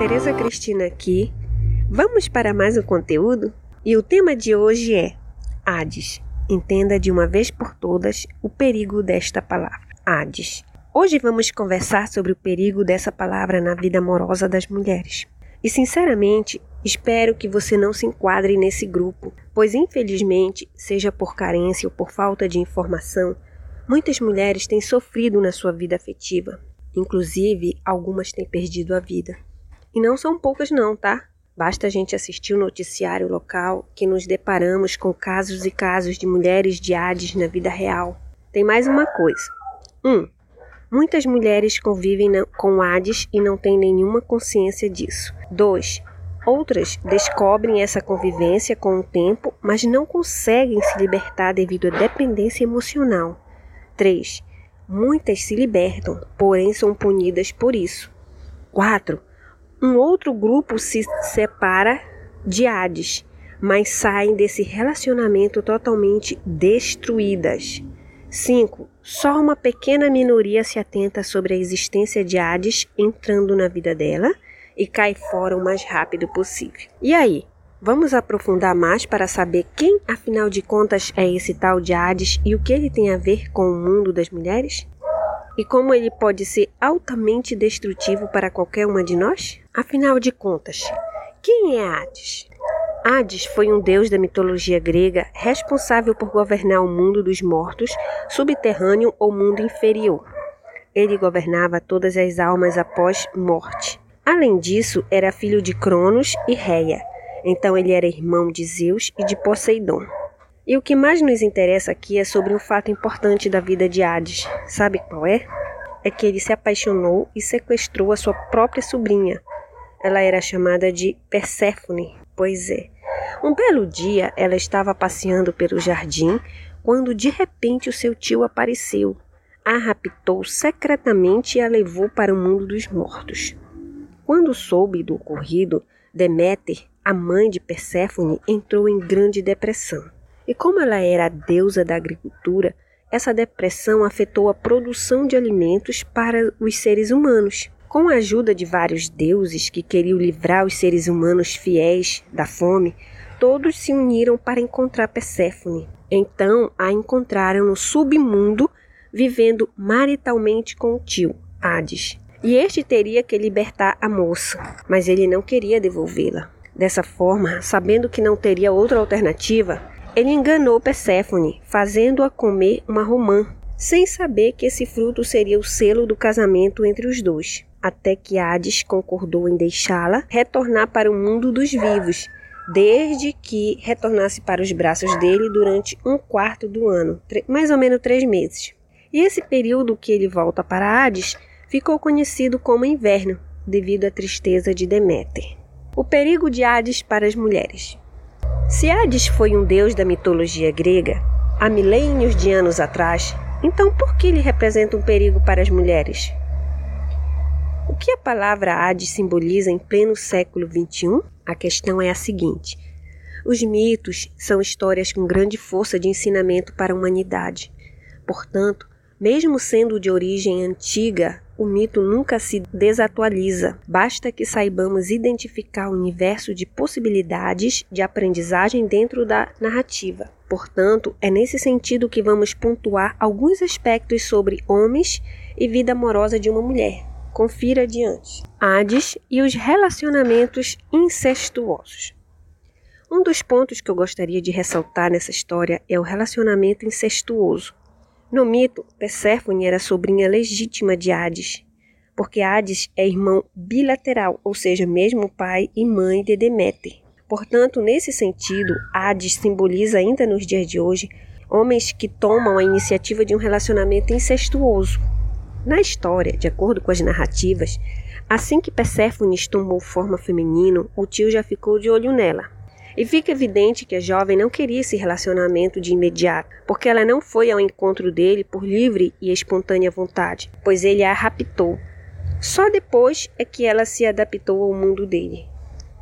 Tereza Cristina aqui. Vamos para mais um conteúdo? E o tema de hoje é Hades. Entenda de uma vez por todas o perigo desta palavra. Hades. Hoje vamos conversar sobre o perigo dessa palavra na vida amorosa das mulheres. E sinceramente, espero que você não se enquadre nesse grupo, pois infelizmente, seja por carência ou por falta de informação, muitas mulheres têm sofrido na sua vida afetiva. Inclusive, algumas têm perdido a vida. E não são poucas não, tá? Basta a gente assistir o noticiário local que nos deparamos com casos e casos de mulheres de Hades na vida real. Tem mais uma coisa. 1. Um, muitas mulheres convivem com Hades e não têm nenhuma consciência disso. 2. Outras descobrem essa convivência com o tempo, mas não conseguem se libertar devido à dependência emocional. 3. Muitas se libertam, porém são punidas por isso. 4 um outro grupo se separa de Hades, mas saem desse relacionamento totalmente destruídas. 5. Só uma pequena minoria se atenta sobre a existência de Hades entrando na vida dela e cai fora o mais rápido possível. E aí? Vamos aprofundar mais para saber quem, afinal de contas, é esse tal de Hades e o que ele tem a ver com o mundo das mulheres? E como ele pode ser altamente destrutivo para qualquer uma de nós? Afinal de contas, quem é Hades? Hades foi um deus da mitologia grega responsável por governar o mundo dos mortos, subterrâneo ou mundo inferior. Ele governava todas as almas após morte. Além disso, era filho de Cronos e Reia, então ele era irmão de Zeus e de Poseidon. E o que mais nos interessa aqui é sobre um fato importante da vida de Hades. Sabe qual é? É que ele se apaixonou e sequestrou a sua própria sobrinha, ela era chamada de Perséfone. Pois é. Um belo dia, ela estava passeando pelo jardim quando de repente o seu tio apareceu. A raptou secretamente e a levou para o mundo dos mortos. Quando soube do ocorrido, Deméter, a mãe de Perséfone, entrou em grande depressão. E como ela era a deusa da agricultura, essa depressão afetou a produção de alimentos para os seres humanos. Com a ajuda de vários deuses que queriam livrar os seres humanos fiéis da fome, todos se uniram para encontrar Perséfone. Então a encontraram no submundo, vivendo maritalmente com o tio, Hades. E este teria que libertar a moça, mas ele não queria devolvê-la. Dessa forma, sabendo que não teria outra alternativa, ele enganou Perséfone, fazendo-a comer uma romã, sem saber que esse fruto seria o selo do casamento entre os dois até que Hades concordou em deixá-la retornar para o mundo dos vivos, desde que retornasse para os braços dele durante um quarto do ano, mais ou menos três meses. E esse período que ele volta para Hades ficou conhecido como inverno, devido à tristeza de Deméter. O perigo de Hades para as mulheres. Se Hades foi um deus da mitologia grega, há milênios de anos atrás, então por que ele representa um perigo para as mulheres? O que a palavra Hades simboliza em pleno século XXI? A questão é a seguinte: os mitos são histórias com grande força de ensinamento para a humanidade. Portanto, mesmo sendo de origem antiga, o mito nunca se desatualiza. Basta que saibamos identificar o universo de possibilidades de aprendizagem dentro da narrativa. Portanto, é nesse sentido que vamos pontuar alguns aspectos sobre homens e vida amorosa de uma mulher. Confira adiante. Hades e os relacionamentos incestuosos. Um dos pontos que eu gostaria de ressaltar nessa história é o relacionamento incestuoso. No mito, Perséfone era sobrinha legítima de Hades, porque Hades é irmão bilateral, ou seja, mesmo pai e mãe de Deméter. Portanto, nesse sentido, Hades simboliza ainda nos dias de hoje homens que tomam a iniciativa de um relacionamento incestuoso, na história, de acordo com as narrativas, assim que Perséfone tomou forma feminina, o tio já ficou de olho nela. E fica evidente que a jovem não queria esse relacionamento de imediato, porque ela não foi ao encontro dele por livre e espontânea vontade, pois ele a raptou. Só depois é que ela se adaptou ao mundo dele.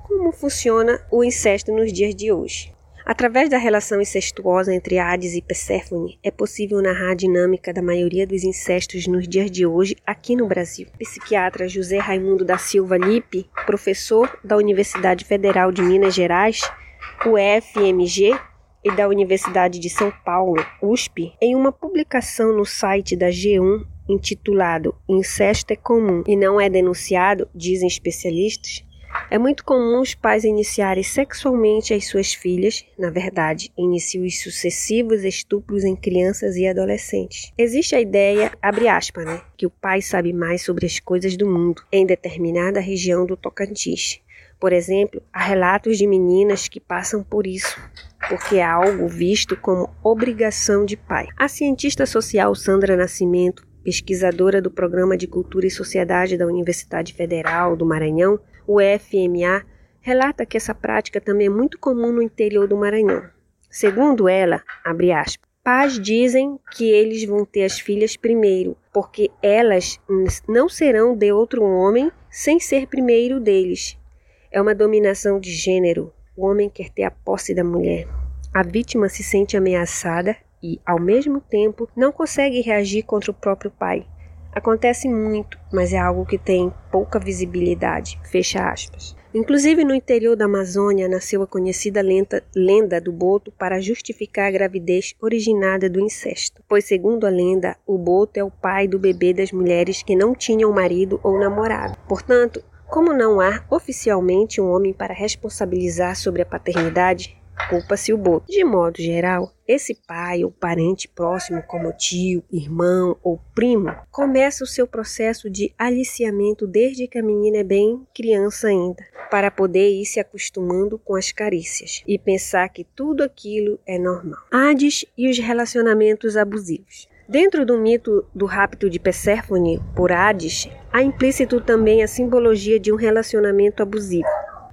Como funciona o incesto nos dias de hoje? Através da relação incestuosa entre Hades e Perséfone, é possível narrar a dinâmica da maioria dos incestos nos dias de hoje aqui no Brasil. Psiquiatra José Raimundo da Silva Lippe, professor da Universidade Federal de Minas Gerais, UFMG, e da Universidade de São Paulo, USP, em uma publicação no site da G1 intitulado Incesto é comum e não é denunciado, dizem especialistas, é muito comum os pais iniciarem sexualmente as suas filhas, na verdade, iniciam os sucessivos estupros em crianças e adolescentes. Existe a ideia, abre aspas, né, que o pai sabe mais sobre as coisas do mundo em determinada região do Tocantins. Por exemplo, há relatos de meninas que passam por isso, porque é algo visto como obrigação de pai. A cientista social Sandra Nascimento, pesquisadora do Programa de Cultura e Sociedade da Universidade Federal do Maranhão, o FMA, relata que essa prática também é muito comum no interior do Maranhão. Segundo ela, abre aspas, pais dizem que eles vão ter as filhas primeiro, porque elas não serão de outro homem sem ser primeiro deles. É uma dominação de gênero. O homem quer ter a posse da mulher. A vítima se sente ameaçada e, ao mesmo tempo, não consegue reagir contra o próprio pai. Acontece muito, mas é algo que tem pouca visibilidade. Fecha aspas. Inclusive no interior da Amazônia nasceu a conhecida lenta, lenda do boto para justificar a gravidez originada do incesto, pois segundo a lenda, o boto é o pai do bebê das mulheres que não tinham marido ou namorado. Portanto, como não há oficialmente um homem para responsabilizar sobre a paternidade, culpa-se o boto. De modo geral, esse pai ou parente próximo, como tio, irmão ou primo, começa o seu processo de aliciamento desde que a menina é bem criança ainda, para poder ir se acostumando com as carícias e pensar que tudo aquilo é normal. Hades e os relacionamentos abusivos. Dentro do mito do rapto de Perséfone por Hades, há implícito também a simbologia de um relacionamento abusivo.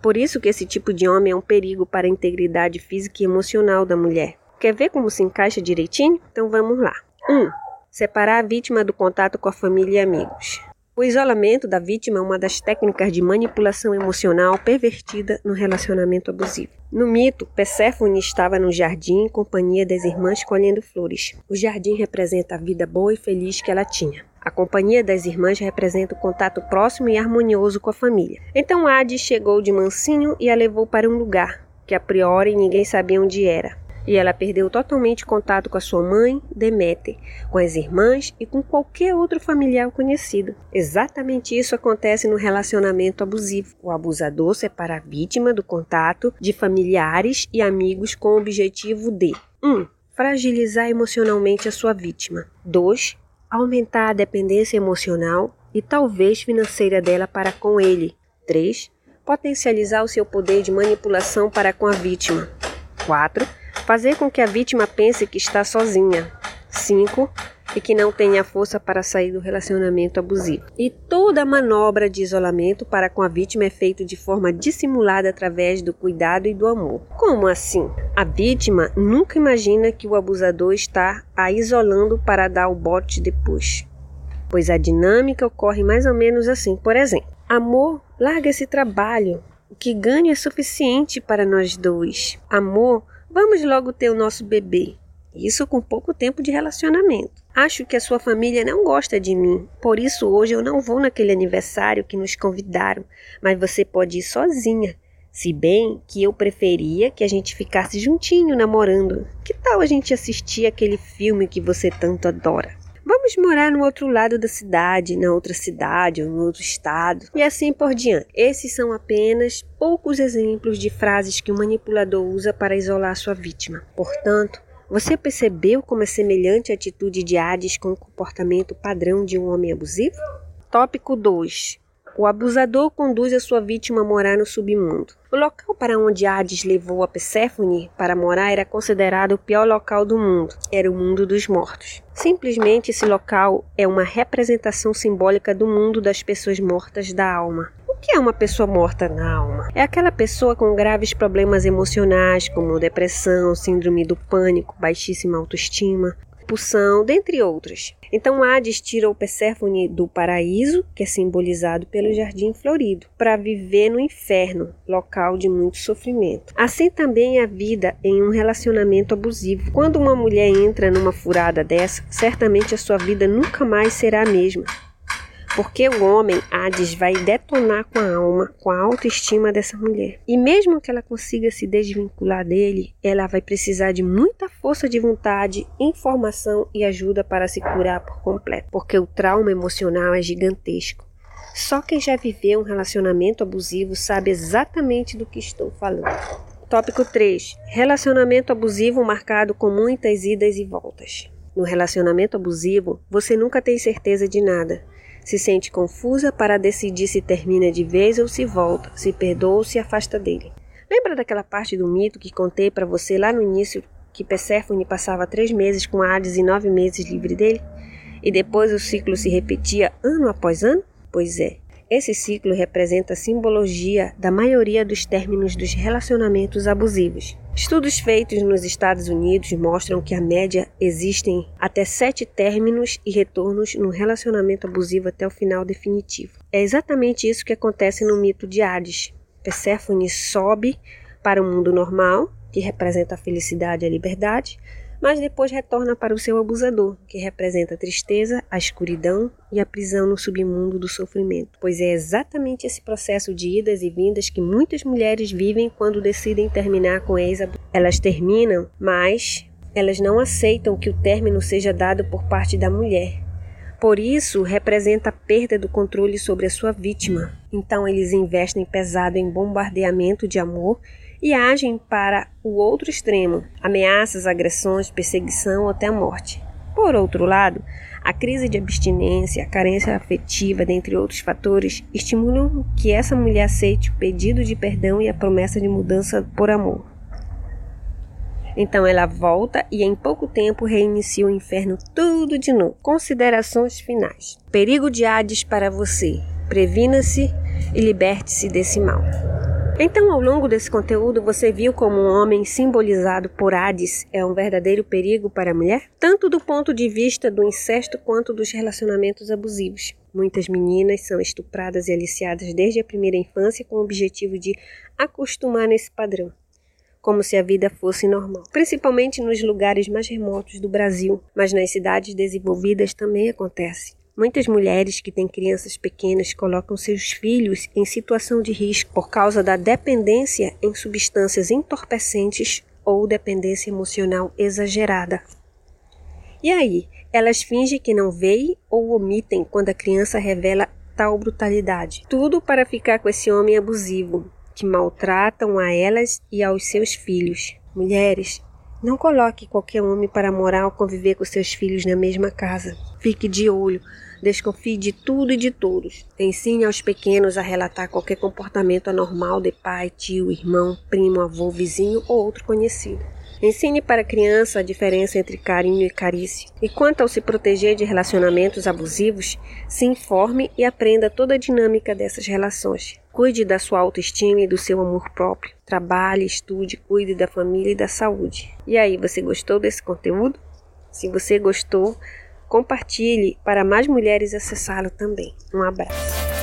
Por isso que esse tipo de homem é um perigo para a integridade física e emocional da mulher. Quer ver como se encaixa direitinho? Então vamos lá. 1. Um, separar a vítima do contato com a família e amigos. O isolamento da vítima é uma das técnicas de manipulação emocional pervertida no relacionamento abusivo. No mito, Perséfone estava no jardim em companhia das irmãs colhendo flores. O jardim representa a vida boa e feliz que ela tinha. A companhia das irmãs representa o contato próximo e harmonioso com a família. Então Hades chegou de mansinho e a levou para um lugar que a priori ninguém sabia onde era. E ela perdeu totalmente contato com a sua mãe, Deméter, com as irmãs e com qualquer outro familiar conhecido. Exatamente isso acontece no relacionamento abusivo. O abusador separa a vítima do contato de familiares e amigos com o objetivo de 1. Um, fragilizar emocionalmente a sua vítima. 2 aumentar a dependência emocional e talvez financeira dela para com ele. 3. Potencializar o seu poder de manipulação para com a vítima. 4. Fazer com que a vítima pense que está sozinha. 5 e que não tenha força para sair do relacionamento abusivo. E toda manobra de isolamento para com a vítima é feita de forma dissimulada através do cuidado e do amor. Como assim? A vítima nunca imagina que o abusador está a isolando para dar o bote depois. Pois a dinâmica ocorre mais ou menos assim. Por exemplo, amor, larga esse trabalho. O que ganho é suficiente para nós dois. Amor, vamos logo ter o nosso bebê. Isso com pouco tempo de relacionamento. Acho que a sua família não gosta de mim, por isso hoje eu não vou naquele aniversário que nos convidaram, mas você pode ir sozinha. Se bem que eu preferia que a gente ficasse juntinho namorando. Que tal a gente assistir aquele filme que você tanto adora? Vamos morar no outro lado da cidade, na outra cidade ou no outro estado, e assim por diante. Esses são apenas poucos exemplos de frases que o manipulador usa para isolar sua vítima. Portanto, você percebeu como é semelhante a atitude de Hades com o comportamento padrão de um homem abusivo? Tópico 2. O abusador conduz a sua vítima a morar no submundo. O local para onde Hades levou a Perséfone para morar era considerado o pior local do mundo. Era o mundo dos mortos. Simplesmente esse local é uma representação simbólica do mundo das pessoas mortas da alma. Que é uma pessoa morta na alma? É aquela pessoa com graves problemas emocionais, como depressão, síndrome do pânico, baixíssima autoestima, expulsão, dentre outras. Então Hades tira o Perséfone do paraíso, que é simbolizado pelo jardim florido, para viver no inferno, local de muito sofrimento. Assim também é a vida em um relacionamento abusivo. Quando uma mulher entra numa furada dessa, certamente a sua vida nunca mais será a mesma. Porque o homem, Hades, vai detonar com a alma, com a autoestima dessa mulher. E mesmo que ela consiga se desvincular dele, ela vai precisar de muita força de vontade, informação e ajuda para se curar por completo. Porque o trauma emocional é gigantesco. Só quem já viveu um relacionamento abusivo sabe exatamente do que estou falando. Tópico 3. Relacionamento abusivo marcado com muitas idas e voltas. No relacionamento abusivo, você nunca tem certeza de nada se sente confusa para decidir se termina de vez ou se volta, se perdoa ou se afasta dele. Lembra daquela parte do mito que contei para você lá no início que Perséfone passava três meses com Hades e nove meses livre dele? E depois o ciclo se repetia ano após ano? Pois é, esse ciclo representa a simbologia da maioria dos términos dos relacionamentos abusivos. Estudos feitos nos Estados Unidos mostram que a média existem até sete términos e retornos no relacionamento abusivo até o final definitivo. É exatamente isso que acontece no mito de Hades. Perséfone sobe para o mundo normal, que representa a felicidade e a liberdade, mas depois retorna para o seu abusador, que representa a tristeza, a escuridão e a prisão no submundo do sofrimento. Pois é exatamente esse processo de idas e vindas que muitas mulheres vivem quando decidem terminar com ex Elas terminam, mas elas não aceitam que o término seja dado por parte da mulher. Por isso, representa a perda do controle sobre a sua vítima. Então, eles investem pesado em bombardeamento de amor e agem para o outro extremo, ameaças, agressões, perseguição ou até a morte. Por outro lado, a crise de abstinência, a carência afetiva, dentre outros fatores, estimulam que essa mulher aceite o pedido de perdão e a promessa de mudança por amor. Então ela volta e em pouco tempo reinicia o inferno tudo de novo. Considerações finais. Perigo de Hades para você. Previna-se e liberte-se desse mal. Então, ao longo desse conteúdo, você viu como um homem simbolizado por Hades é um verdadeiro perigo para a mulher? Tanto do ponto de vista do incesto quanto dos relacionamentos abusivos. Muitas meninas são estupradas e aliciadas desde a primeira infância com o objetivo de acostumar nesse padrão como se a vida fosse normal, principalmente nos lugares mais remotos do Brasil, mas nas cidades desenvolvidas também acontece. Muitas mulheres que têm crianças pequenas colocam seus filhos em situação de risco por causa da dependência em substâncias entorpecentes ou dependência emocional exagerada. E aí, elas fingem que não veem ou omitem quando a criança revela tal brutalidade. Tudo para ficar com esse homem abusivo, que maltratam a elas e aos seus filhos. Mulheres, não coloque qualquer homem para morar ou conviver com seus filhos na mesma casa. Fique de olho, desconfie de tudo e de todos. Ensine aos pequenos a relatar qualquer comportamento anormal de pai, tio, irmão, primo, avô, vizinho ou outro conhecido. Ensine para a criança a diferença entre carinho e carícia. E quanto ao se proteger de relacionamentos abusivos, se informe e aprenda toda a dinâmica dessas relações. Cuide da sua autoestima e do seu amor próprio. Trabalhe, estude, cuide da família e da saúde. E aí, você gostou desse conteúdo? Se você gostou, compartilhe para mais mulheres acessá-lo também. Um abraço.